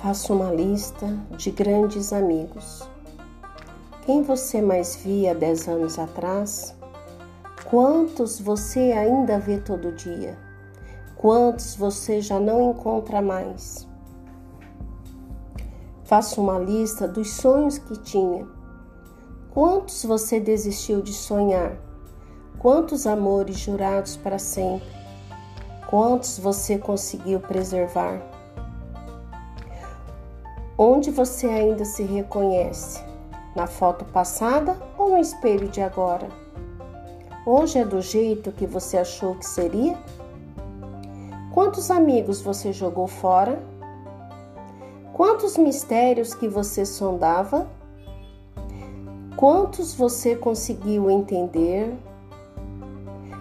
Faça uma lista de grandes amigos. Quem você mais via dez anos atrás? Quantos você ainda vê todo dia? Quantos você já não encontra mais? Faça uma lista dos sonhos que tinha. Quantos você desistiu de sonhar? Quantos amores jurados para sempre? Quantos você conseguiu preservar? Onde você ainda se reconhece? Na foto passada ou no espelho de agora? Hoje é do jeito que você achou que seria? Quantos amigos você jogou fora? Quantos mistérios que você sondava? Quantos você conseguiu entender?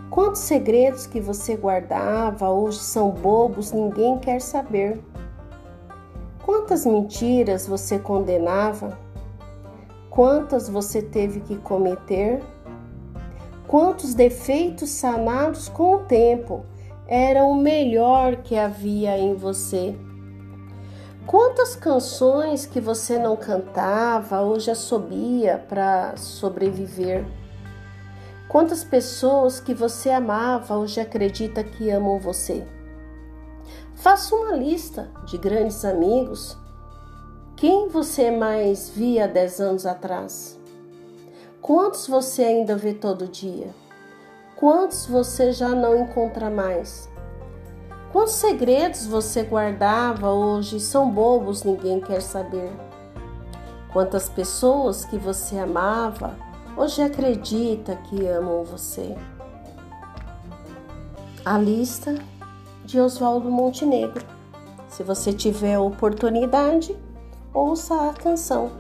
Quantos segredos que você guardava hoje são bobos, ninguém quer saber? Quantas mentiras você condenava? Quantas você teve que cometer? Quantos defeitos sanados com o tempo eram o melhor que havia em você? Quantas canções que você não cantava hoje assobia para sobreviver? Quantas pessoas que você amava hoje acredita que amam você? Faça uma lista de grandes amigos. Quem você mais via dez anos atrás? Quantos você ainda vê todo dia? Quantos você já não encontra mais? Quantos segredos você guardava hoje são bobos, ninguém quer saber? Quantas pessoas que você amava hoje acredita que amam você? A lista de Oswaldo Montenegro. Se você tiver oportunidade, ouça a canção.